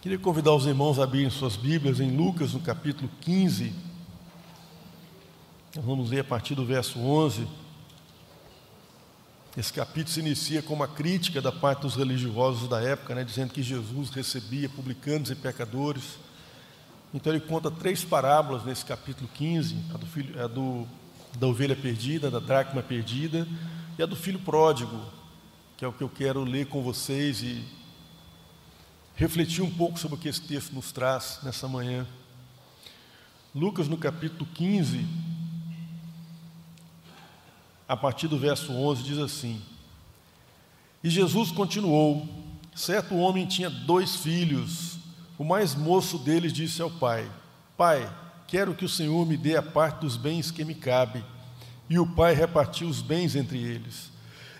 Queria convidar os irmãos a abrirem suas Bíblias em Lucas, no capítulo 15. Nós vamos ler a partir do verso 11. Esse capítulo se inicia com uma crítica da parte dos religiosos da época, né, dizendo que Jesus recebia publicanos e pecadores. Então ele conta três parábolas nesse capítulo 15, a, do filho, a do, da ovelha perdida, da dracma perdida e a do filho pródigo, que é o que eu quero ler com vocês e refletir um pouco sobre o que esse texto nos traz nessa manhã. Lucas, no capítulo 15, a partir do verso 11, diz assim: E Jesus continuou: Certo homem tinha dois filhos. O mais moço deles disse ao pai: Pai, quero que o Senhor me dê a parte dos bens que me cabe. E o pai repartiu os bens entre eles.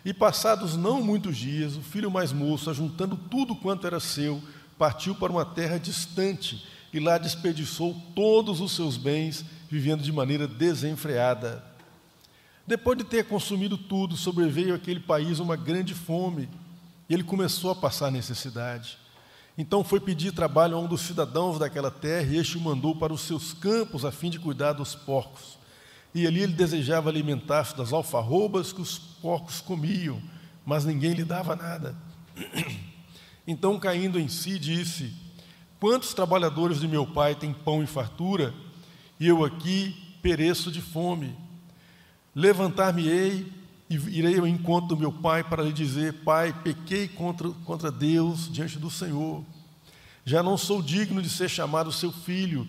E passados não muitos dias, o filho mais moço, ajuntando tudo quanto era seu, partiu para uma terra distante e lá desperdiçou todos os seus bens, vivendo de maneira desenfreada. Depois de ter consumido tudo, sobreveio àquele país uma grande fome e ele começou a passar necessidade. Então foi pedir trabalho a um dos cidadãos daquela terra e este o mandou para os seus campos a fim de cuidar dos porcos. E ali ele desejava alimentar-se das alfarrobas que os porcos comiam, mas ninguém lhe dava nada. Então, caindo em si, disse: Quantos trabalhadores de meu pai têm pão e fartura, e eu aqui pereço de fome? Levantar-me-ei e irei ao encontro do meu pai para lhe dizer: Pai, pequei contra, contra Deus diante do Senhor. Já não sou digno de ser chamado seu filho.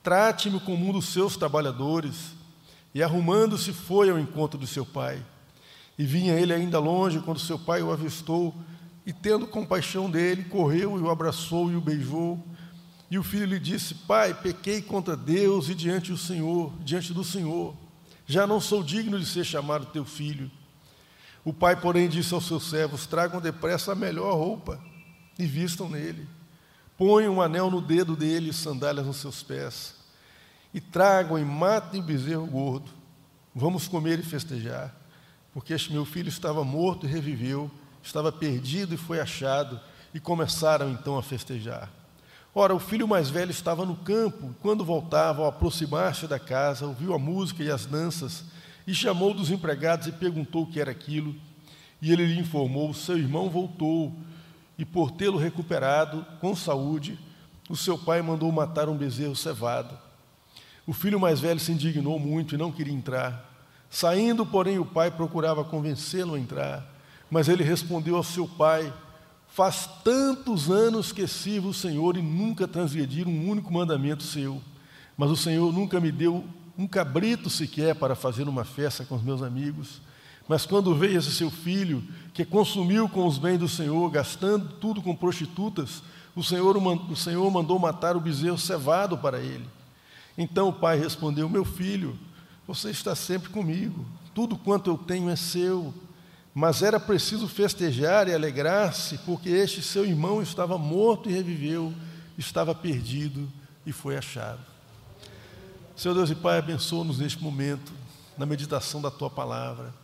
Trate-me como um dos seus trabalhadores. E arrumando-se, foi ao encontro do seu pai. E vinha ele ainda longe quando seu pai o avistou e, tendo compaixão dele, correu e o abraçou e o beijou. E o filho lhe disse: Pai, pequei contra Deus e diante do Senhor, diante do Senhor. Já não sou digno de ser chamado teu filho. O pai, porém, disse aos seus servos: Tragam depressa a melhor roupa e vistam nele. Ponham um anel no dedo dele e sandálias nos seus pés. E tragam e matem o bezerro gordo. Vamos comer e festejar, porque este meu filho estava morto e reviveu estava perdido e foi achado, e começaram então a festejar. Ora, o filho mais velho estava no campo, e quando voltava, ao aproximar-se da casa, ouviu a música e as danças, e chamou dos empregados e perguntou o que era aquilo. E ele lhe informou: seu irmão voltou, e por tê-lo recuperado com saúde, o seu pai mandou matar um bezerro cevado. O filho mais velho se indignou muito e não queria entrar. Saindo, porém, o pai procurava convencê-lo a entrar. Mas ele respondeu ao seu pai: Faz tantos anos que sirvo o Senhor e nunca transgredi um único mandamento seu. Mas o Senhor nunca me deu um cabrito sequer para fazer uma festa com os meus amigos. Mas quando veio esse seu filho, que consumiu com os bens do Senhor, gastando tudo com prostitutas, o Senhor, o Senhor mandou matar o bezerro cevado para ele. Então o pai respondeu: Meu filho, você está sempre comigo, tudo quanto eu tenho é seu. Mas era preciso festejar e alegrar-se, porque este seu irmão estava morto e reviveu, estava perdido e foi achado. Senhor Deus e Pai, abençoa-nos neste momento, na meditação da tua palavra.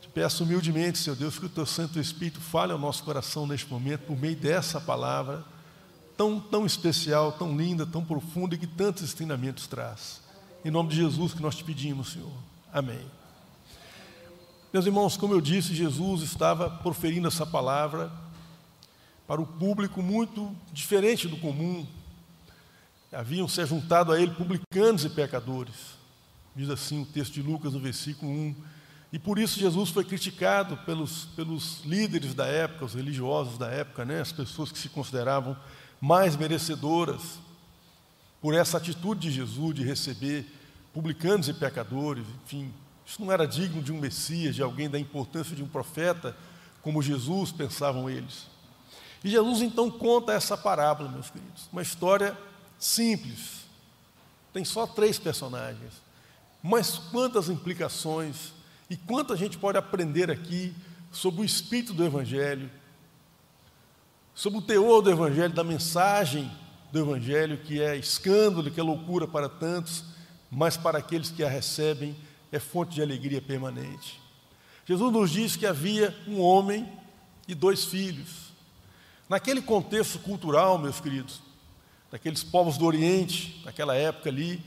Te peço humildemente, Senhor Deus, que o teu Santo Espírito fale ao nosso coração neste momento, por meio dessa palavra, tão, tão especial, tão linda, tão profunda e que tantos ensinamentos traz. Em nome de Jesus que nós te pedimos, Senhor. Amém. Meus irmãos, como eu disse, Jesus estava proferindo essa palavra para o público muito diferente do comum. Haviam se juntado a ele publicanos e pecadores. Diz assim o texto de Lucas, no versículo 1. E por isso Jesus foi criticado pelos, pelos líderes da época, os religiosos da época, né? as pessoas que se consideravam mais merecedoras por essa atitude de Jesus de receber publicanos e pecadores, enfim, isso não era digno de um Messias, de alguém da importância de um profeta, como Jesus pensavam eles. E Jesus então conta essa parábola, meus queridos, uma história simples. Tem só três personagens, mas quantas implicações e quanta gente pode aprender aqui sobre o espírito do Evangelho, sobre o teor do Evangelho, da mensagem do Evangelho, que é escândalo, que é loucura para tantos, mas para aqueles que a recebem é fonte de alegria permanente. Jesus nos diz que havia um homem e dois filhos. Naquele contexto cultural, meus queridos, daqueles povos do Oriente, naquela época ali,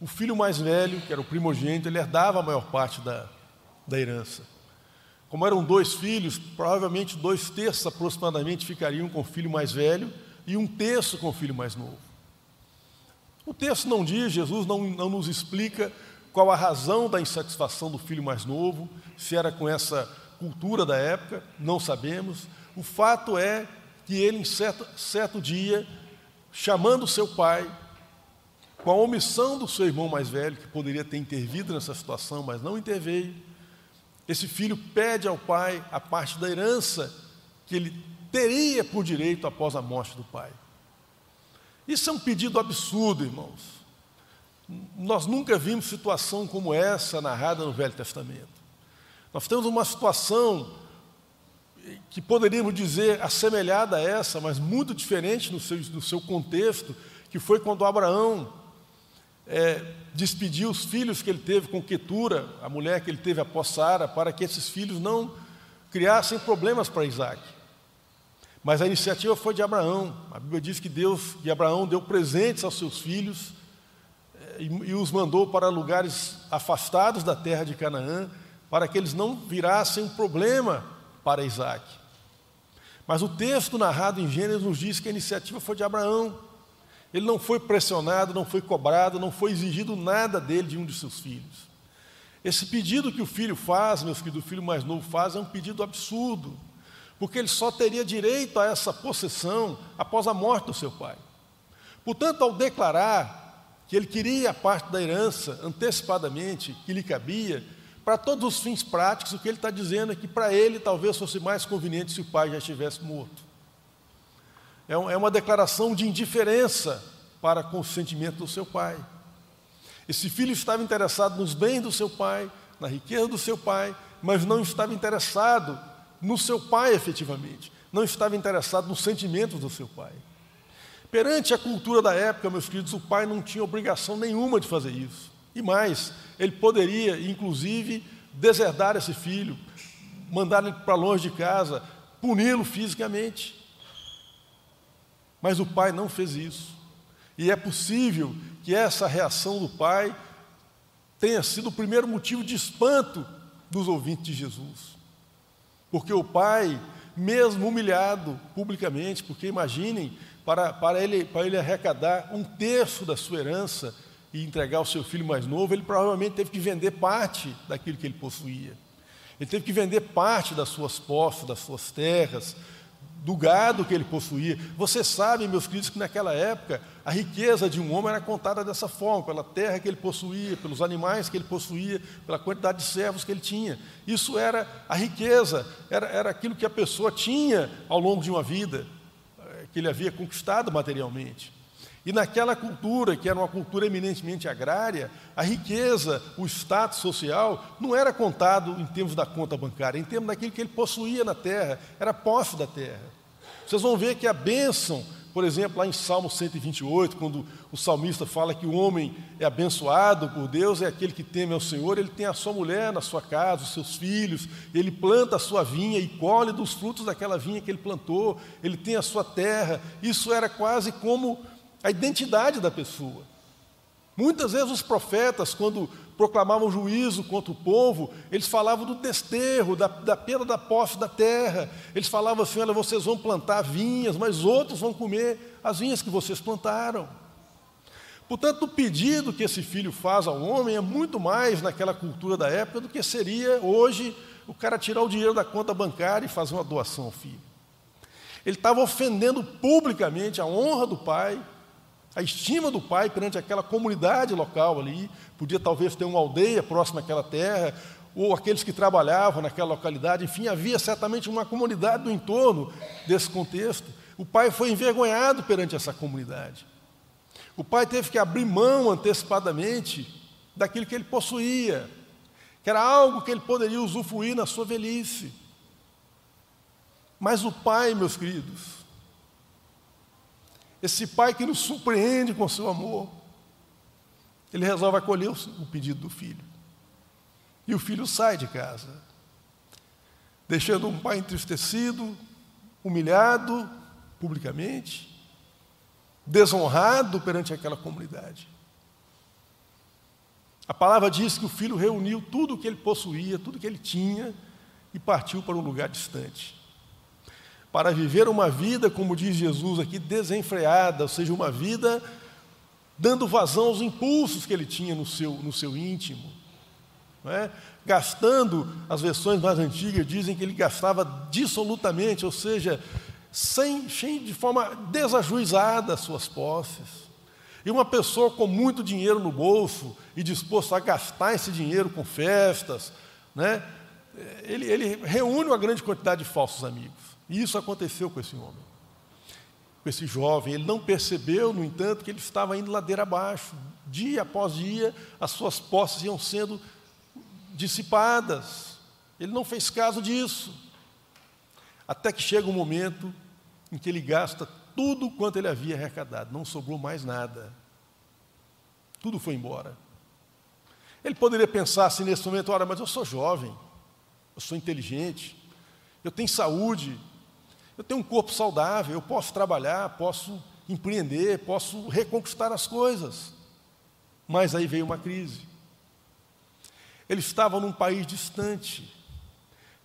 o filho mais velho, que era o primogênito, ele herdava a maior parte da, da herança. Como eram dois filhos, provavelmente dois terços aproximadamente ficariam com o filho mais velho e um terço com o filho mais novo. O texto não diz, Jesus não, não nos explica qual a razão da insatisfação do filho mais novo, se era com essa cultura da época, não sabemos. O fato é que ele, em certo, certo dia, chamando seu pai, com a omissão do seu irmão mais velho, que poderia ter intervido nessa situação, mas não interveio, esse filho pede ao pai a parte da herança que ele teria por direito após a morte do pai. Isso é um pedido absurdo, irmãos. Nós nunca vimos situação como essa narrada no Velho Testamento. Nós temos uma situação que poderíamos dizer assemelhada a essa, mas muito diferente no seu, no seu contexto, que foi quando Abraão é, despediu os filhos que ele teve com Quetura, a mulher que ele teve após Sara, para que esses filhos não criassem problemas para Isaac. Mas a iniciativa foi de Abraão. A Bíblia diz que Deus, que Abraão deu presentes aos seus filhos é, e, e os mandou para lugares afastados da terra de Canaã, para que eles não virassem um problema para Isaac. Mas o texto narrado em Gênesis nos diz que a iniciativa foi de Abraão. Ele não foi pressionado, não foi cobrado, não foi exigido nada dele de um de seus filhos. Esse pedido que o filho faz, meus queridos, o filho mais novo faz, é um pedido absurdo, porque ele só teria direito a essa possessão após a morte do seu pai. Portanto, ao declarar que ele queria a parte da herança antecipadamente, que lhe cabia, para todos os fins práticos, o que ele está dizendo é que para ele talvez fosse mais conveniente se o pai já estivesse morto. É, é uma declaração de indiferença para com o sentimento do seu pai. Esse filho estava interessado nos bens do seu pai, na riqueza do seu pai, mas não estava interessado no seu pai efetivamente, não estava interessado nos sentimentos do seu pai. Perante a cultura da época, meus queridos, o pai não tinha obrigação nenhuma de fazer isso. E mais, ele poderia, inclusive, deserdar esse filho, mandar ele para longe de casa, puni-lo fisicamente. Mas o pai não fez isso. E é possível que essa reação do pai tenha sido o primeiro motivo de espanto dos ouvintes de Jesus. Porque o pai, mesmo humilhado publicamente, porque imaginem, para, para, ele, para ele arrecadar um terço da sua herança e entregar ao seu filho mais novo, ele provavelmente teve que vender parte daquilo que ele possuía. Ele teve que vender parte das suas posses, das suas terras, do gado que ele possuía. Você sabe, meus queridos, que naquela época a riqueza de um homem era contada dessa forma, pela terra que ele possuía, pelos animais que ele possuía, pela quantidade de servos que ele tinha. Isso era a riqueza, era, era aquilo que a pessoa tinha ao longo de uma vida, eh, que ele havia conquistado materialmente. E naquela cultura, que era uma cultura eminentemente agrária, a riqueza, o status social, não era contado em termos da conta bancária, em termos daquilo que ele possuía na terra, era posse da terra. Vocês vão ver que a bênção, por exemplo, lá em Salmo 128, quando o salmista fala que o homem é abençoado por Deus, é aquele que teme ao Senhor, ele tem a sua mulher na sua casa, os seus filhos, ele planta a sua vinha e colhe dos frutos daquela vinha que ele plantou, ele tem a sua terra. Isso era quase como a identidade da pessoa. Muitas vezes os profetas, quando proclamavam juízo contra o povo, eles falavam do desterro, da, da perda da posse da terra. Eles falavam assim: olha, vocês vão plantar vinhas, mas outros vão comer as vinhas que vocês plantaram. Portanto, o pedido que esse filho faz ao homem é muito mais naquela cultura da época do que seria hoje o cara tirar o dinheiro da conta bancária e fazer uma doação ao filho. Ele estava ofendendo publicamente a honra do pai, a estima do pai perante aquela comunidade local ali, podia talvez ter uma aldeia próxima àquela terra, ou aqueles que trabalhavam naquela localidade, enfim, havia certamente uma comunidade no entorno desse contexto. O pai foi envergonhado perante essa comunidade. O pai teve que abrir mão antecipadamente daquilo que ele possuía, que era algo que ele poderia usufruir na sua velhice. Mas o pai, meus queridos, esse pai que nos surpreende com seu amor, ele resolve acolher o pedido do filho. E o filho sai de casa, deixando um pai entristecido, humilhado, publicamente, desonrado perante aquela comunidade. A palavra diz que o filho reuniu tudo o que ele possuía, tudo que ele tinha, e partiu para um lugar distante. Para viver uma vida, como diz Jesus aqui, desenfreada, ou seja, uma vida dando vazão aos impulsos que ele tinha no seu, no seu íntimo. É? Gastando, as versões mais antigas dizem que ele gastava dissolutamente, ou seja, sem, sem, de forma desajuizada as suas posses. E uma pessoa com muito dinheiro no bolso e disposto a gastar esse dinheiro com festas, né? ele, ele reúne uma grande quantidade de falsos amigos. E isso aconteceu com esse homem com esse jovem. Ele não percebeu, no entanto, que ele estava indo ladeira abaixo. Dia após dia, as suas posses iam sendo dissipadas. Ele não fez caso disso. Até que chega um momento em que ele gasta tudo quanto ele havia arrecadado, não sobrou mais nada. Tudo foi embora. Ele poderia pensar assim nesse momento: ora, mas eu sou jovem, eu sou inteligente, eu tenho saúde, eu tenho um corpo saudável, eu posso trabalhar, posso empreender, posso reconquistar as coisas. Mas aí veio uma crise. Ele estava num país distante,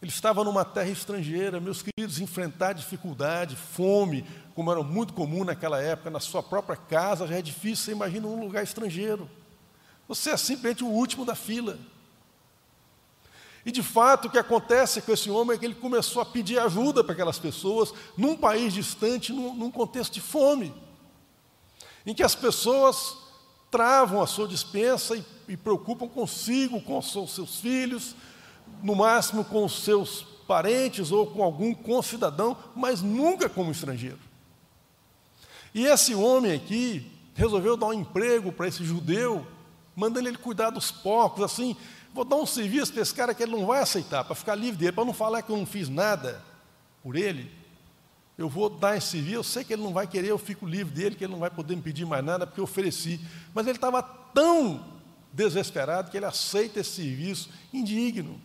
ele estava numa terra estrangeira, meus queridos, enfrentar dificuldade, fome, como era muito comum naquela época, na sua própria casa já é difícil, você imagina um lugar estrangeiro. Você é simplesmente o último da fila. E de fato o que acontece com esse homem é que ele começou a pedir ajuda para aquelas pessoas num país distante, num, num contexto de fome, em que as pessoas travam a sua dispensa e, e preocupam consigo, com os seus filhos, no máximo com os seus parentes ou com algum concidadão, mas nunca como estrangeiro. E esse homem aqui resolveu dar um emprego para esse judeu, mandando ele cuidar dos porcos, assim, Vou dar um serviço para esse cara que ele não vai aceitar, para ficar livre dele, para não falar que eu não fiz nada por ele. Eu vou dar esse serviço, eu sei que ele não vai querer, eu fico livre dele, que ele não vai poder me pedir mais nada, porque eu ofereci. Mas ele estava tão desesperado que ele aceita esse serviço indigno.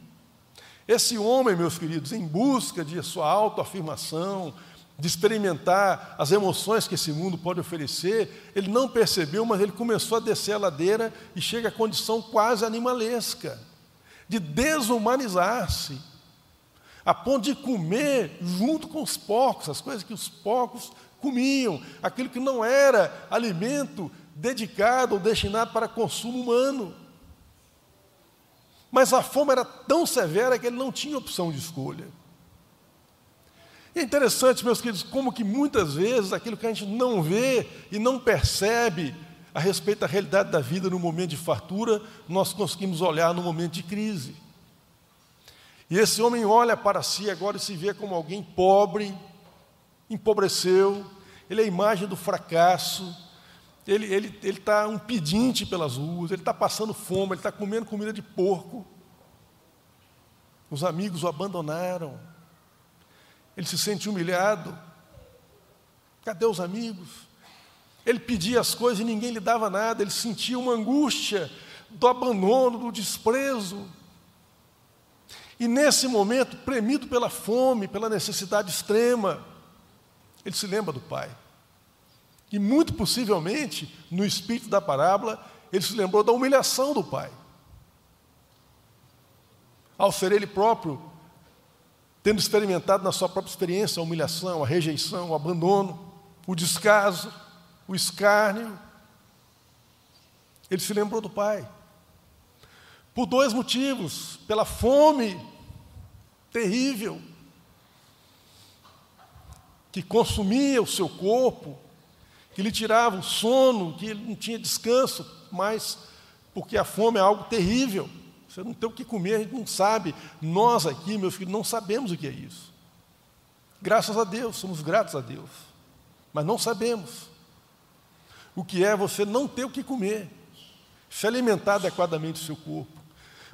Esse homem, meus queridos, em busca de sua autoafirmação, de experimentar as emoções que esse mundo pode oferecer, ele não percebeu, mas ele começou a descer a ladeira e chega à condição quase animalesca, de desumanizar-se, a ponto de comer junto com os porcos, as coisas que os porcos comiam, aquilo que não era alimento dedicado ou destinado para consumo humano. Mas a fome era tão severa que ele não tinha opção de escolha. E é interessante, meus queridos, como que muitas vezes aquilo que a gente não vê e não percebe a respeito da realidade da vida no momento de fartura, nós conseguimos olhar no momento de crise. E esse homem olha para si agora e se vê como alguém pobre, empobreceu, ele é a imagem do fracasso, ele está ele, ele tá um pedinte pelas ruas, ele está passando fome, ele está comendo comida de porco. Os amigos o abandonaram. Ele se sente humilhado. Cadê os amigos? Ele pedia as coisas e ninguém lhe dava nada. Ele sentia uma angústia do abandono, do desprezo. E nesse momento, premido pela fome, pela necessidade extrema, ele se lembra do pai. E muito possivelmente, no espírito da parábola, ele se lembrou da humilhação do pai. Ao ser ele próprio tendo experimentado na sua própria experiência a humilhação, a rejeição, o abandono, o descaso, o escárnio, ele se lembrou do pai. Por dois motivos: pela fome terrível que consumia o seu corpo, que lhe tirava o sono, que ele não tinha descanso, mas porque a fome é algo terrível. Você não tem o que comer, a gente não sabe. Nós aqui, meus filhos, não sabemos o que é isso. Graças a Deus, somos gratos a Deus. Mas não sabemos o que é você não ter o que comer, se alimentar adequadamente o seu corpo.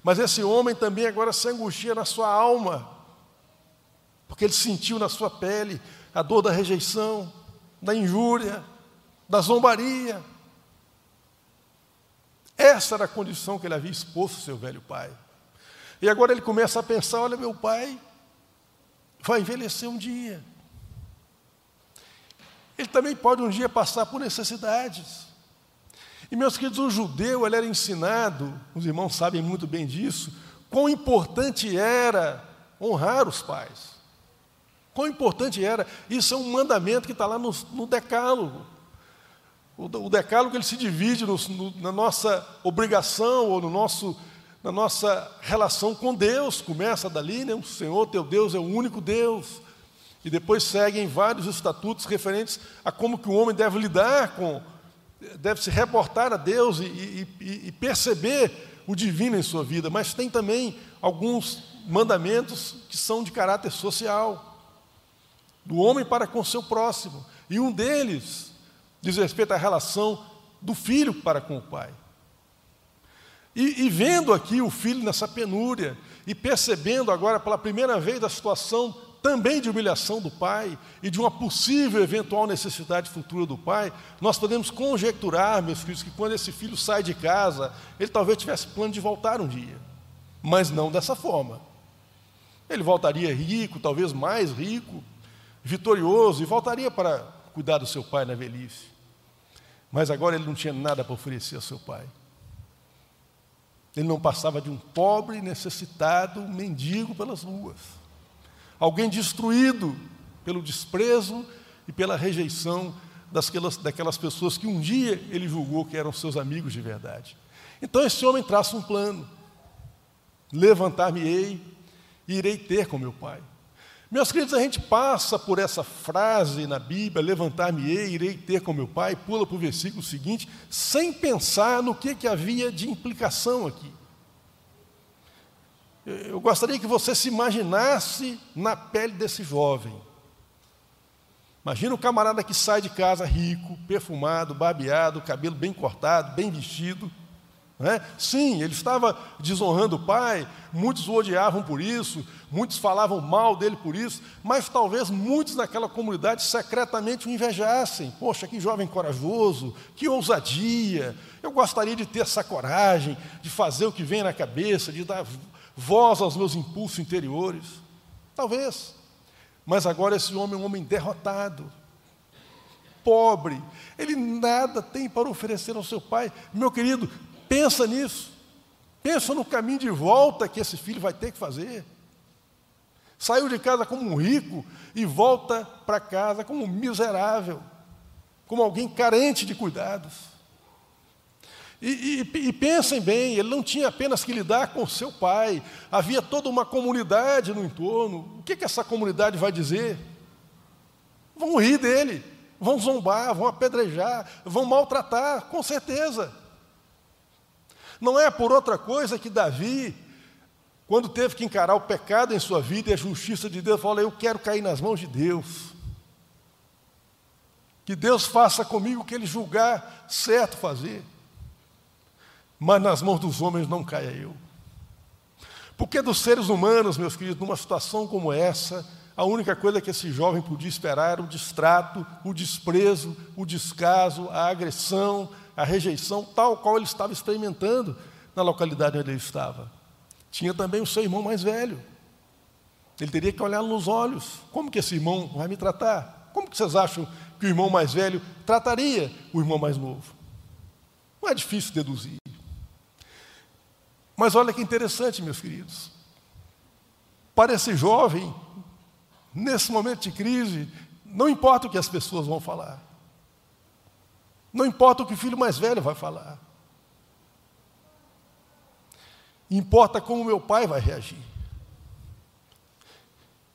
Mas esse homem também agora se angustia na sua alma, porque ele sentiu na sua pele a dor da rejeição, da injúria, da zombaria, essa era a condição que ele havia exposto ao seu velho pai. E agora ele começa a pensar: olha, meu pai vai envelhecer um dia. também pode um dia passar por necessidades. E meus queridos, o judeu ele era ensinado, os irmãos sabem muito bem disso, quão importante era honrar os pais. Quão importante era, isso é um mandamento que está lá no, no decálogo. O, decálogo ele se divide no, no, na nossa obrigação ou no nosso, na nossa relação com Deus. Começa dali, né? o Senhor teu Deus é o único Deus. E depois seguem vários estatutos referentes a como que o homem deve lidar com, deve se reportar a Deus e, e, e perceber o divino em sua vida. Mas tem também alguns mandamentos que são de caráter social do homem para com seu próximo. E um deles diz respeito à relação do filho para com o pai. E, e, vendo aqui o filho nessa penúria, e percebendo agora pela primeira vez a situação também de humilhação do pai e de uma possível eventual necessidade futura do pai, nós podemos conjecturar, meus filhos, que quando esse filho sai de casa, ele talvez tivesse plano de voltar um dia, mas não dessa forma. Ele voltaria rico, talvez mais rico, vitorioso e voltaria para cuidar do seu pai na velhice. Mas agora ele não tinha nada para oferecer ao seu pai. Ele não passava de um pobre, necessitado, mendigo pelas ruas. Alguém destruído pelo desprezo e pela rejeição daquelas, daquelas pessoas que um dia ele julgou que eram seus amigos de verdade. Então esse homem traça um plano: levantar-me-ei e irei ter com meu pai. Meus queridos, a gente passa por essa frase na Bíblia, levantar-me-ei, irei ter com meu pai, pula para o versículo seguinte, sem pensar no que, que havia de implicação aqui. Eu gostaria que você se imaginasse na pele desse jovem. Imagina o camarada que sai de casa rico, perfumado, barbeado, cabelo bem cortado, bem vestido, né? Sim, ele estava desonrando o pai, muitos o odiavam por isso, muitos falavam mal dele por isso, mas talvez muitos naquela comunidade secretamente o invejassem. Poxa, que jovem corajoso, que ousadia, eu gostaria de ter essa coragem, de fazer o que vem na cabeça, de dar voz aos meus impulsos interiores. Talvez, mas agora esse homem é um homem derrotado, pobre, ele nada tem para oferecer ao seu pai. Meu querido, Pensa nisso. Pensa no caminho de volta que esse filho vai ter que fazer. Saiu de casa como um rico e volta para casa como um miserável, como alguém carente de cuidados. E, e, e, pensem bem, ele não tinha apenas que lidar com seu pai, havia toda uma comunidade no entorno. O que, que essa comunidade vai dizer? Vão rir dele, vão zombar, vão apedrejar, vão maltratar, com certeza. Não é por outra coisa que Davi, quando teve que encarar o pecado em sua vida e a justiça de Deus, falou: Eu quero cair nas mãos de Deus. Que Deus faça comigo o que Ele julgar certo fazer. Mas nas mãos dos homens não caia eu. Porque dos seres humanos, meus queridos, numa situação como essa, a única coisa que esse jovem podia esperar era o distrato, o desprezo, o descaso, a agressão, a rejeição, tal qual ele estava experimentando na localidade onde ele estava. Tinha também o seu irmão mais velho. Ele teria que olhar nos olhos. Como que esse irmão vai me tratar? Como que vocês acham que o irmão mais velho trataria o irmão mais novo? Não é difícil deduzir. Mas olha que interessante, meus queridos. Para esse jovem, nesse momento de crise, não importa o que as pessoas vão falar. Não importa o que o filho mais velho vai falar. Importa como meu pai vai reagir.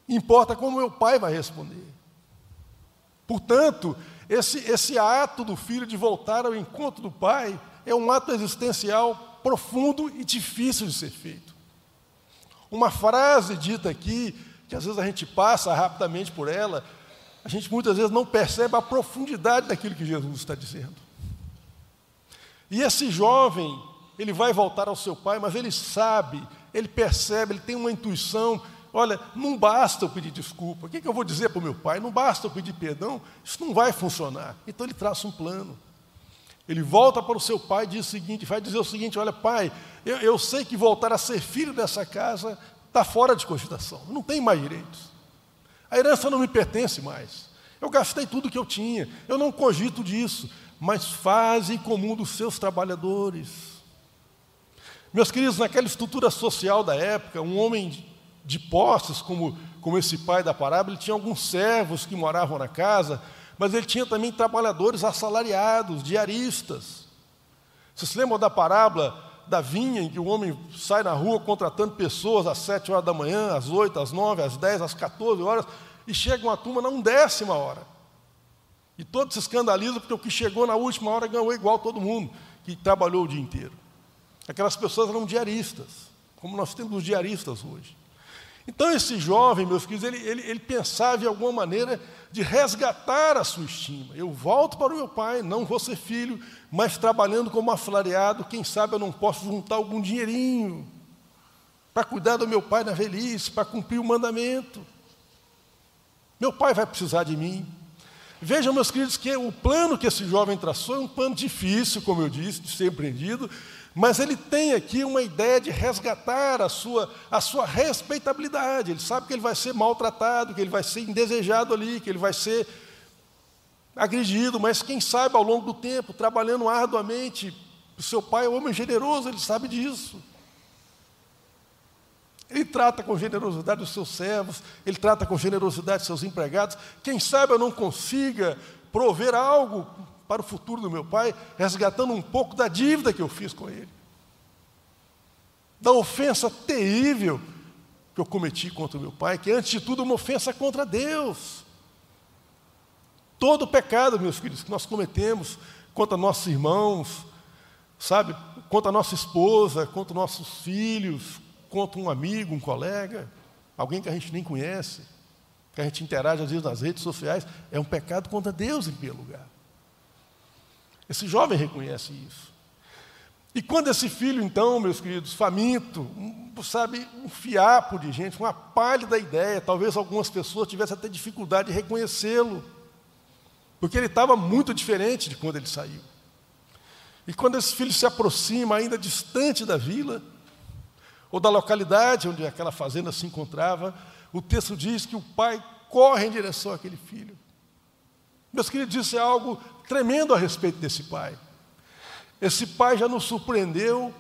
Importa como meu pai vai responder. Portanto, esse, esse ato do filho de voltar ao encontro do pai é um ato existencial profundo e difícil de ser feito. Uma frase dita aqui, que às vezes a gente passa rapidamente por ela, a gente muitas vezes não percebe a profundidade daquilo que Jesus está dizendo. E esse jovem, ele vai voltar ao seu pai, mas ele sabe, ele percebe, ele tem uma intuição. Olha, não basta eu pedir desculpa. O que, que eu vou dizer para o meu pai? Não basta eu pedir perdão. Isso não vai funcionar. Então ele traça um plano. Ele volta para o seu pai e diz o seguinte: vai dizer o seguinte: olha, pai, eu, eu sei que voltar a ser filho dessa casa está fora de cogitação, não tem mais direitos. A herança não me pertence mais. Eu gastei tudo que eu tinha, eu não cogito disso, mas faze comum dos seus trabalhadores. Meus queridos, naquela estrutura social da época, um homem de posses, como, como esse pai da parábola, ele tinha alguns servos que moravam na casa, mas ele tinha também trabalhadores assalariados, diaristas. Vocês se lembram da parábola da vinha, em que o homem sai na rua contratando pessoas às sete horas da manhã, às oito, às nove, às dez, às 14 horas, e chega uma turma na undécima hora. E todos se escandalizam porque o que chegou na última hora ganhou igual todo mundo que trabalhou o dia inteiro. Aquelas pessoas eram diaristas, como nós temos os diaristas hoje. Então, esse jovem, meus queridos, ele, ele, ele, pensava em alguma maneira de resgatar a sua estima. Eu volto para o meu pai, não vou ser filho, mas trabalhando como aflareado, quem sabe eu não posso juntar algum dinheirinho para cuidar do meu pai na velhice, para cumprir o mandamento. Meu pai vai precisar de mim. Vejam, meus queridos, que o plano que esse jovem traçou é um plano difícil, como eu disse, de ser empreendido, mas ele tem aqui uma ideia de resgatar a sua, a sua respeitabilidade. Ele sabe que ele vai ser maltratado, que ele vai ser indesejado ali, que ele vai ser agredido, mas quem sabe ao longo do tempo, trabalhando arduamente, o seu pai é um homem generoso, ele sabe disso. Ele trata com generosidade os seus servos, ele trata com generosidade os seus empregados. Quem sabe eu não consiga prover algo para o futuro do meu pai, resgatando um pouco da dívida que eu fiz com ele, da ofensa terrível que eu cometi contra o meu pai, que antes de tudo é uma ofensa contra Deus. Todo pecado, meus filhos, que nós cometemos contra nossos irmãos, sabe, contra nossa esposa, contra nossos filhos, contra um amigo, um colega, alguém que a gente nem conhece, que a gente interage às vezes nas redes sociais, é um pecado contra Deus em primeiro lugar. Esse jovem reconhece isso. E quando esse filho, então, meus queridos, faminto, sabe, um fiapo de gente, uma pálida ideia, talvez algumas pessoas tivessem até dificuldade de reconhecê-lo, porque ele estava muito diferente de quando ele saiu. E quando esse filho se aproxima, ainda distante da vila, ou da localidade onde aquela fazenda se encontrava, o texto diz que o pai corre em direção àquele filho. Meus queridos, isso é algo tremendo a respeito desse pai. Esse pai já nos surpreendeu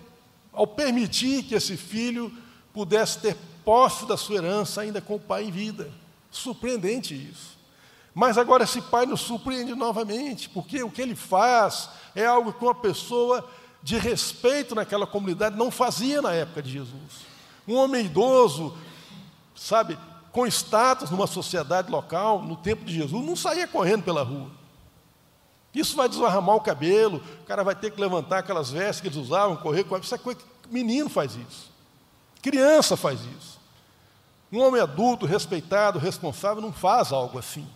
ao permitir que esse filho pudesse ter posse da sua herança ainda com o pai em vida. Surpreendente isso. Mas agora esse pai nos surpreende novamente, porque o que ele faz é algo que uma pessoa de respeito naquela comunidade não fazia na época de Jesus. Um homem idoso, sabe, com status numa sociedade local, no tempo de Jesus, não saía correndo pela rua. Isso vai desarramar o cabelo, o cara vai ter que levantar aquelas vestes que eles usavam, correr com isso é coisa que menino faz isso. Criança faz isso. Um homem adulto, respeitado, responsável, não faz algo assim.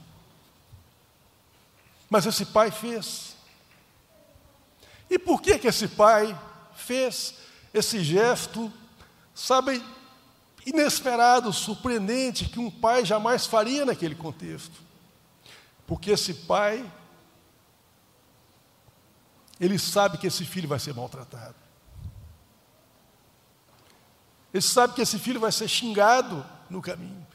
Mas esse pai fez. E por que, que esse pai fez esse gesto, sabe, inesperado, surpreendente, que um pai jamais faria naquele contexto? Porque esse pai ele sabe que esse filho vai ser maltratado. Ele sabe que esse filho vai ser xingado no caminho.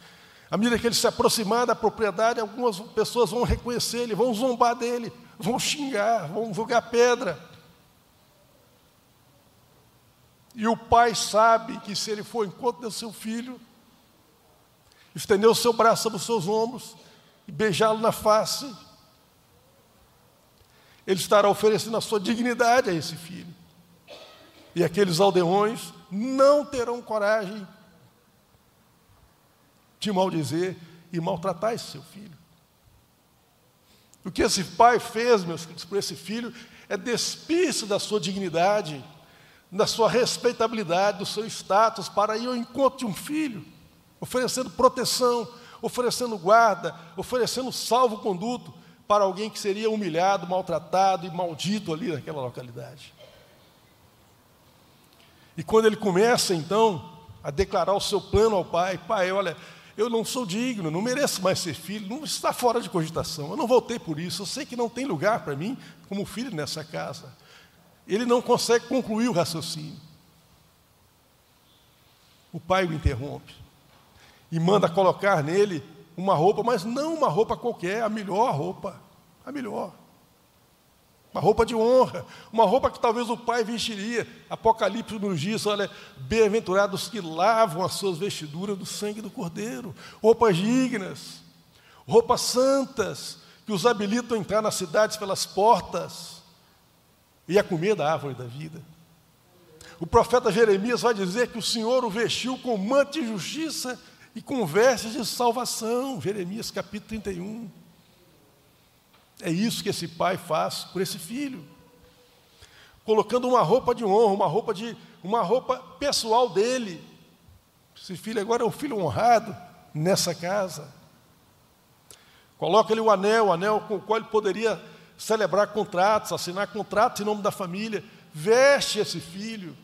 À medida que ele se aproximar da propriedade, algumas pessoas vão reconhecer ele, vão zombar dele, vão xingar, vão jogar pedra. E o pai sabe que se ele for encontro do seu filho, estender o seu braço sobre os seus ombros e beijá-lo na face, ele estará oferecendo a sua dignidade a esse filho. E aqueles aldeões não terão coragem de maldizer e maltratar esse seu filho. O que esse pai fez, meus queridos, por esse filho, é despir-se da sua dignidade, da sua respeitabilidade, do seu status, para ir ao encontro de um filho, oferecendo proteção, oferecendo guarda, oferecendo salvo-conduto, para alguém que seria humilhado, maltratado e maldito ali naquela localidade. E quando ele começa então a declarar o seu plano ao pai: Pai, olha, eu não sou digno, não mereço mais ser filho, não está fora de cogitação, eu não voltei por isso, eu sei que não tem lugar para mim como filho nessa casa. Ele não consegue concluir o raciocínio. O pai o interrompe e manda colocar nele uma roupa, mas não uma roupa qualquer, a melhor roupa, a melhor. Uma roupa de honra, uma roupa que talvez o pai vestiria. Apocalipse nos diz: olha, bem-aventurados que lavam as suas vestiduras do sangue do Cordeiro. Roupas dignas, roupas santas, que os habilitam a entrar nas cidades pelas portas e a comer da árvore da vida. O profeta Jeremias vai dizer que o Senhor o vestiu com manto de justiça e com vestes de salvação. Jeremias capítulo 31. É isso que esse pai faz por esse filho. Colocando uma roupa de honra, uma roupa de uma roupa pessoal dele. Esse filho agora é um filho honrado nessa casa. Coloca-lhe o anel, o anel com o qual ele poderia celebrar contratos, assinar contratos em nome da família. Veste esse filho.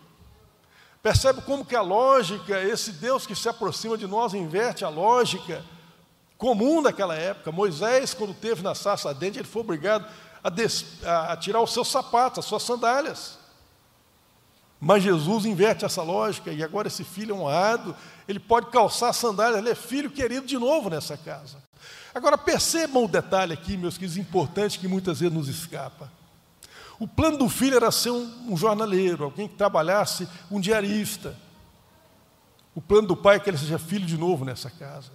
Percebe como que a lógica, esse Deus que se aproxima de nós, inverte a lógica comum daquela época. Moisés, quando teve na sarça ardente, ele foi obrigado a, des, a, tirar os seus sapatos, as suas sandálias. Mas Jesus inverte essa lógica, e agora esse filho honrado, ele pode calçar sandálias, ele é filho querido de novo nessa casa. Agora percebam o detalhe aqui, meus queridos, importante que muitas vezes nos escapa. O plano do filho era ser um, um jornaleiro, alguém que trabalhasse, um diarista. O plano do pai é que ele seja filho de novo nessa casa.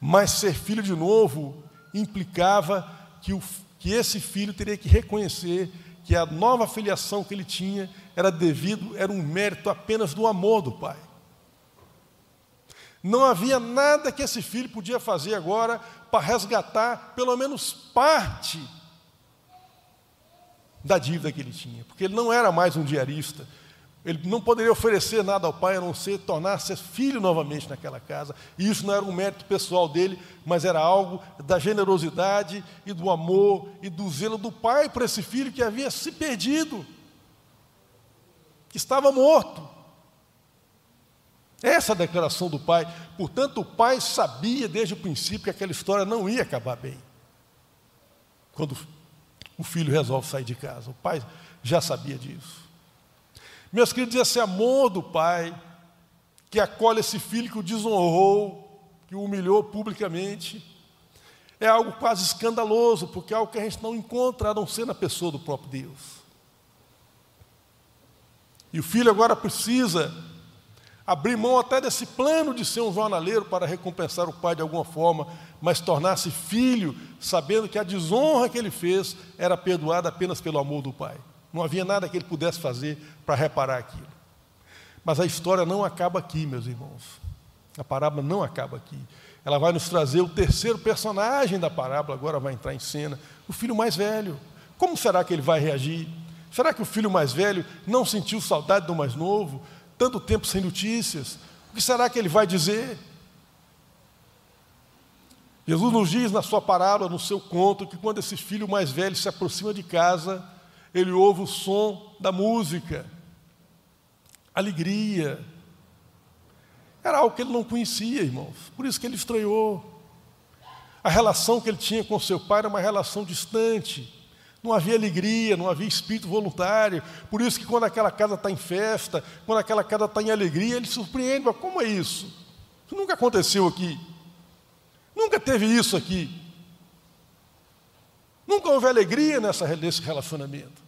Mas ser filho de novo implicava que, o, que esse filho teria que reconhecer que a nova filiação que ele tinha era devido, era um mérito apenas do amor do pai. Não havia nada que esse filho podia fazer agora para resgatar pelo menos parte da dívida que ele tinha, porque ele não era mais um diarista, ele não poderia oferecer nada ao pai a não ser tornar-se filho novamente naquela casa. E isso não era um mérito pessoal dele, mas era algo da generosidade e do amor e do zelo do pai para esse filho que havia se perdido, que estava morto. Essa é a declaração do pai. Portanto, o pai sabia desde o princípio que aquela história não ia acabar bem. Quando o filho resolve sair de casa. O pai já sabia disso. Meus queridos, esse amor do pai, que acolhe esse filho que o desonrou, que o humilhou publicamente, é algo quase escandaloso, porque é algo que a gente não encontra a não ser na pessoa do próprio Deus. E o filho agora precisa abrir mão até desse plano de ser um jornaleiro para recompensar o pai de alguma forma, mas tornar-se filho, sabendo que a desonra que ele fez era perdoada apenas pelo amor do pai. Não havia nada que ele pudesse fazer para reparar aquilo. Mas a história não acaba aqui, meus irmãos. A parábola não acaba aqui. Ela vai nos trazer o terceiro personagem da parábola, agora vai entrar em cena, o filho mais velho. Como será que ele vai reagir? Será que o filho mais velho não sentiu saudade do mais novo? Tanto tempo sem notícias. O que será que ele vai dizer? Jesus nos diz na sua parábola, no seu conto, que quando esse filho mais velho se aproxima de casa, ele ouve o som da música, alegria. Era algo que ele não conhecia, irmãos, por isso que ele estranhou. A relação que ele tinha com seu pai era uma relação distante, não havia alegria, não havia espírito voluntário. Por isso que quando aquela casa está em festa, quando aquela casa está em alegria, ele surpreende, mas como é isso? Isso nunca aconteceu aqui. Nunca teve isso aqui. Nunca houve alegria nessa, nesse relacionamento.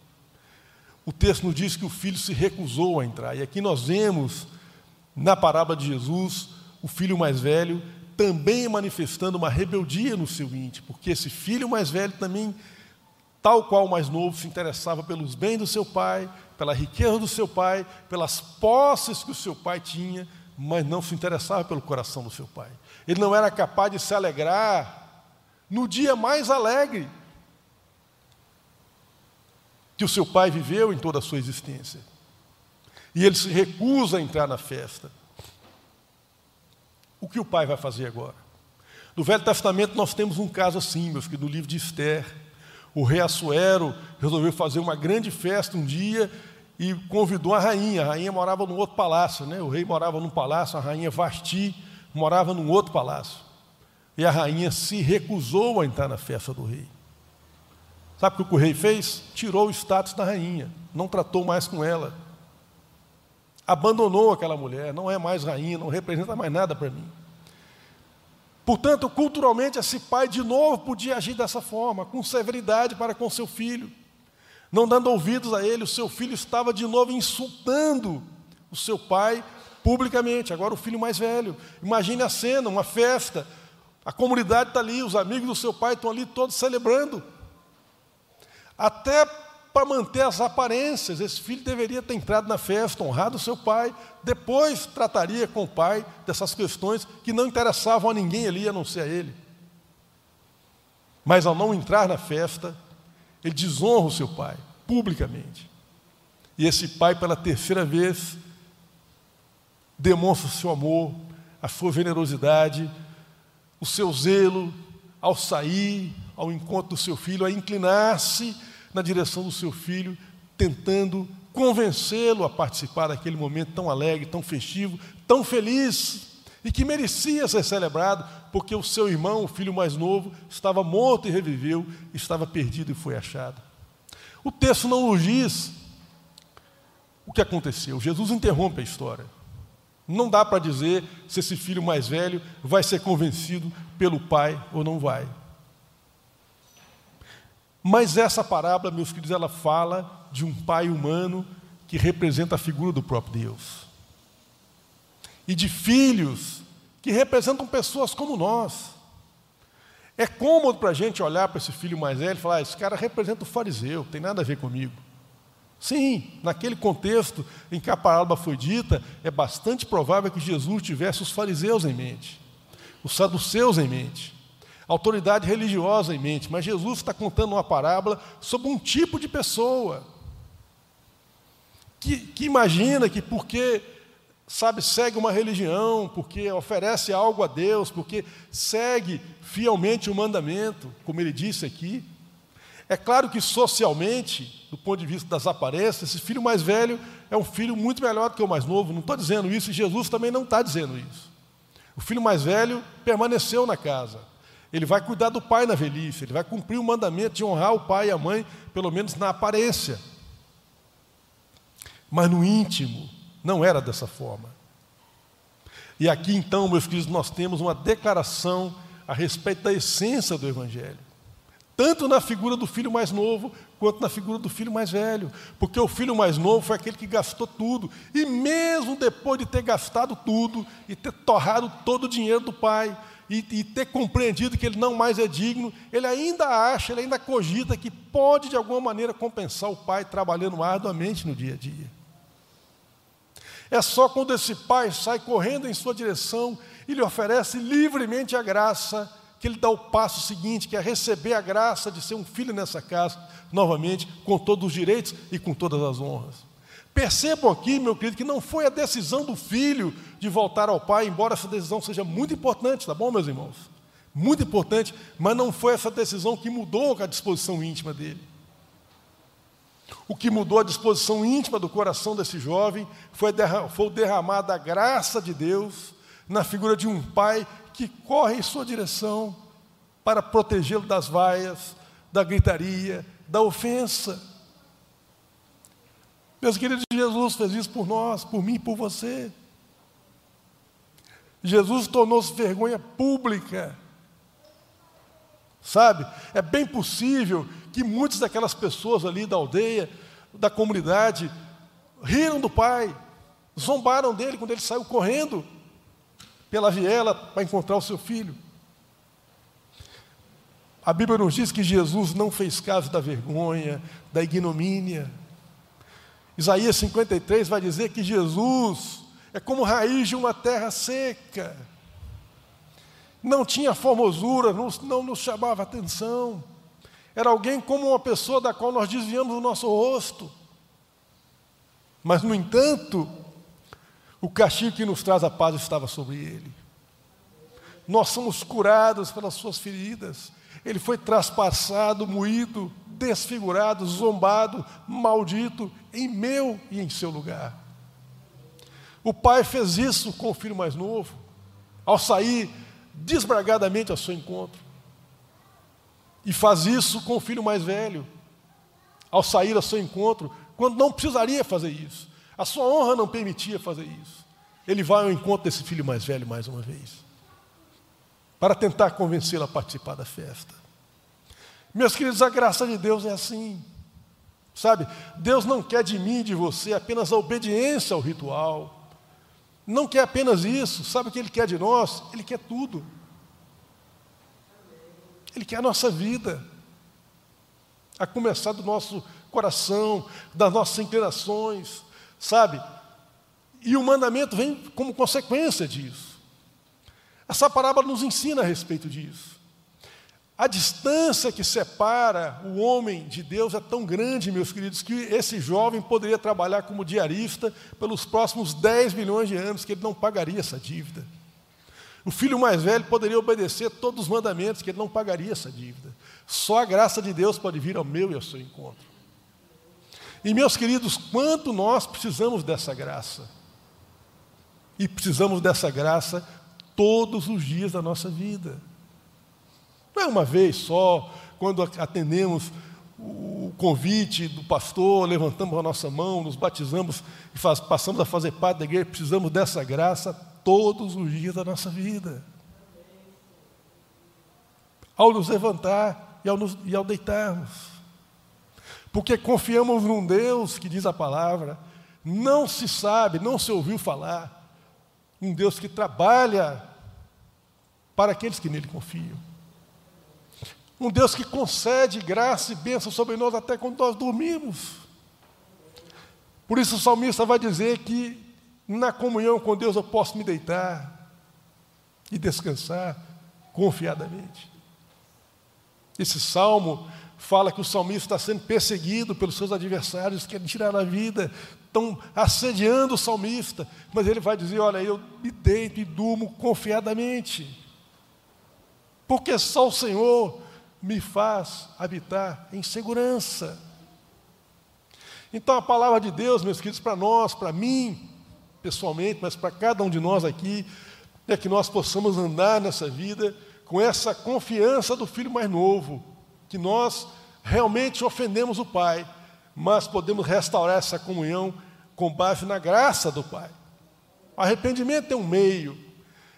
O texto nos diz que o filho se recusou a entrar. E aqui nós vemos, na parábola de Jesus, o filho mais velho também manifestando uma rebeldia no seu íntimo, porque esse filho mais velho também, tal qual o mais novo, se interessava pelos bens do seu pai, pela riqueza do seu pai, pelas posses que o seu pai tinha, mas não se interessava pelo coração do seu pai. Ele não era capaz de se alegrar no dia mais alegre que o seu pai viveu em toda a sua existência. E ele se recusa a entrar na festa. O que o pai vai fazer agora? No Velho Testamento nós temos um caso assim, meus que no livro de Esther, o rei Assuero resolveu fazer uma grande festa um dia e convidou a rainha. A rainha morava num outro palácio, né? O rei morava num palácio, a rainha Vasti morava num outro palácio. E a rainha se recusou a entrar na festa do rei. Sabe o que o rei fez? Tirou o status da rainha, não tratou mais com ela. Abandonou aquela mulher, não é mais rainha, não representa mais nada para mim. Portanto, culturalmente, esse pai de novo podia agir dessa forma, com severidade para com seu filho, não dando ouvidos a ele. O seu filho estava de novo insultando o seu pai publicamente, agora o filho mais velho. Imagine a cena, uma festa, a comunidade está ali, os amigos do seu pai estão ali todos celebrando. Até para manter as aparências, esse filho deveria ter entrado na festa, honrado o seu pai, depois trataria com o pai dessas questões que não interessavam a ninguém ali a não ser a ele. Mas ao não entrar na festa, ele desonra o seu pai, publicamente. E esse pai, pela terceira vez, demonstra o seu amor, a sua generosidade, o seu zelo ao sair ao encontro do seu filho, a inclinar-se na direção do seu filho, tentando convencê-lo a participar daquele momento tão alegre, tão festivo, tão feliz e que merecia ser celebrado, porque o seu irmão, o filho mais novo, estava morto e reviveu, estava perdido e foi achado. O texto não nos diz o que aconteceu. Jesus interrompe a história. Não dá para dizer se esse filho mais velho vai ser convencido pelo pai ou não vai. Mas essa parábola, meus queridos, ela fala de um pai humano que representa a figura do próprio Deus. E de filhos que representam pessoas como nós. É cômodo para a gente olhar para esse filho mais velho e falar: ah, esse cara representa o fariseu, tem nada a ver comigo. Sim, naquele contexto em que a parábola foi dita, é bastante provável que Jesus tivesse os fariseus em mente, os saduceus em mente, autoridade religiosa em mente, mas Jesus está contando uma parábola sobre um tipo de pessoa que, que imagina que porque sabe, segue uma religião, porque oferece algo a Deus, porque segue fielmente o mandamento, como ele disse aqui. É claro que socialmente do ponto de vista das aparências, esse filho mais velho é um filho muito melhor do que o mais novo. Não estou dizendo isso, e Jesus também não está dizendo isso. O filho mais velho permaneceu na casa. Ele vai cuidar do pai na velhice, ele vai cumprir o mandamento de honrar o pai e a mãe, pelo menos na aparência. Mas no íntimo, não era dessa forma. E aqui então, meus queridos, nós temos uma declaração a respeito da essência do Evangelho tanto na figura do filho mais novo, quanto na figura do filho mais velho. Porque o filho mais novo foi aquele que gastou tudo. E mesmo depois de ter gastado tudo, e ter torrado todo o dinheiro do pai, e, e ter compreendido que ele não mais é digno, ele ainda acha, ele ainda cogita que pode de alguma maneira compensar o pai trabalhando arduamente no dia a dia. É só quando esse pai sai correndo em sua direção e lhe oferece livremente a graça que ele dá o passo seguinte, que é receber a graça de ser um filho nessa casa, novamente, com todos os direitos e com todas as honras. Percebam aqui, meu querido, que não foi a decisão do filho de voltar ao pai, embora essa decisão seja muito importante, tá bom, meus irmãos? Muito importante, mas não foi essa decisão que mudou a disposição íntima dele. O que mudou a disposição íntima do coração desse jovem foi, o derramar da graça de Deus na figura de um pai que corre em sua direção para protegê-lo das vaias, da gritaria, da ofensa. Meus queridos, Jesus fez isso por nós, por mim por você. Jesus tornou-se vergonha pública. Sabe? É bem possível que muitas daquelas pessoas ali da aldeia, da comunidade, riram do pai, zombaram dele quando ele saiu correndo pela viela para encontrar o seu filho. A Bíblia nos diz que Jesus não fez caso da vergonha, da ignomínia. Isaías 53 vai dizer que Jesus é como raiz de uma terra seca. Não tinha formosura, não, não nos chamava atenção. Era alguém como uma pessoa da qual nós desviamos o nosso rosto. Mas, no entanto, o castigo que nos traz a paz estava sobre ele. Nós somos curados pelas suas feridas. Ele foi traspassado, moído, desfigurado, zombado, maldito, em meu e em seu lugar. O pai fez isso com o filho mais novo, ao sair desbragadamente ao seu encontro. E faz isso com o filho mais velho, ao sair ao seu encontro, quando não precisaria fazer isso. A sua honra não permitia fazer isso. Ele vai ao encontro desse filho mais velho mais uma vez. para tentar convencê-lo a participar da festa. Meus queridos, a graça de Deus é assim. Sabe, Deus não quer de mim e de você apenas a obediência ao ritual. Não quer apenas isso. Sabe o que Ele quer de nós? Ele quer tudo. Ele quer a nossa vida. A começar do nosso coração, das nossas inclinações, sabe? E o mandamento vem como consequência disso. Essa parábola nos ensina a respeito disso. A distância que separa o homem de Deus é tão grande, meus queridos, que esse jovem poderia trabalhar como diarista pelos próximos 10 milhões de anos, que ele não pagaria essa dívida. O filho mais velho poderia obedecer todos os mandamentos, que ele não pagaria essa dívida. Só a graça de Deus pode vir ao meu e ao seu encontro. E, meus queridos, quanto nós precisamos dessa graça. E precisamos dessa graça todos os dias da nossa vida. Não é uma vez só, quando atendemos o convite do pastor, levantamos a nossa mão, nos batizamos e faz, passamos a fazer parte da igreja, precisamos dessa graça todos os dias da nossa vida. Ao nos levantar e ao, nos, e ao deitarmos. Porque confiamos num Deus que diz a palavra, não se sabe, não se ouviu falar, um Deus que trabalha para aqueles que nele confiam. Um Deus que concede graça e bênção sobre nós até quando nós dormimos. Por isso o salmista vai dizer que na comunhão com Deus eu posso me deitar e descansar confiadamente. Esse salmo fala que o salmista está sendo perseguido pelos seus adversários, querem tirar a vida, estão assediando o salmista, mas ele vai dizer: Olha, eu me deito e durmo confiadamente, porque só o Senhor me faz habitar em segurança. Então a palavra de Deus, meus queridos, para nós, para mim, pessoalmente, mas para cada um de nós aqui, é que nós possamos andar nessa vida com essa confiança do filho mais novo, que nós realmente ofendemos o Pai, mas podemos restaurar essa comunhão com base na graça do Pai. O arrependimento é um meio,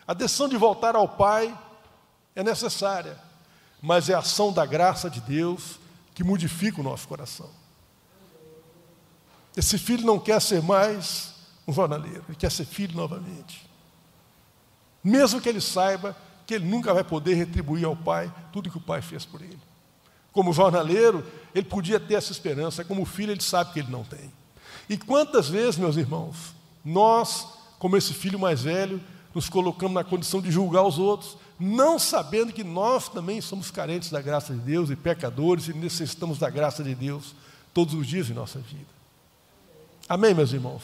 a decisão de voltar ao Pai é necessária mas é a ação da graça de Deus que modifica o nosso coração. Esse filho não quer ser mais um jornaleiro, ele quer ser filho novamente. Mesmo que ele saiba que ele nunca vai poder retribuir ao pai tudo que o pai fez por ele. Como jornaleiro, ele podia ter essa esperança, como filho, ele sabe que ele não tem. E quantas vezes, meus irmãos, nós, como esse filho mais velho, nos colocamos na condição de julgar os outros, não sabendo que nós também somos carentes da graça de Deus e pecadores e necessitamos da graça de Deus todos os dias de nossa vida. Amém, meus irmãos?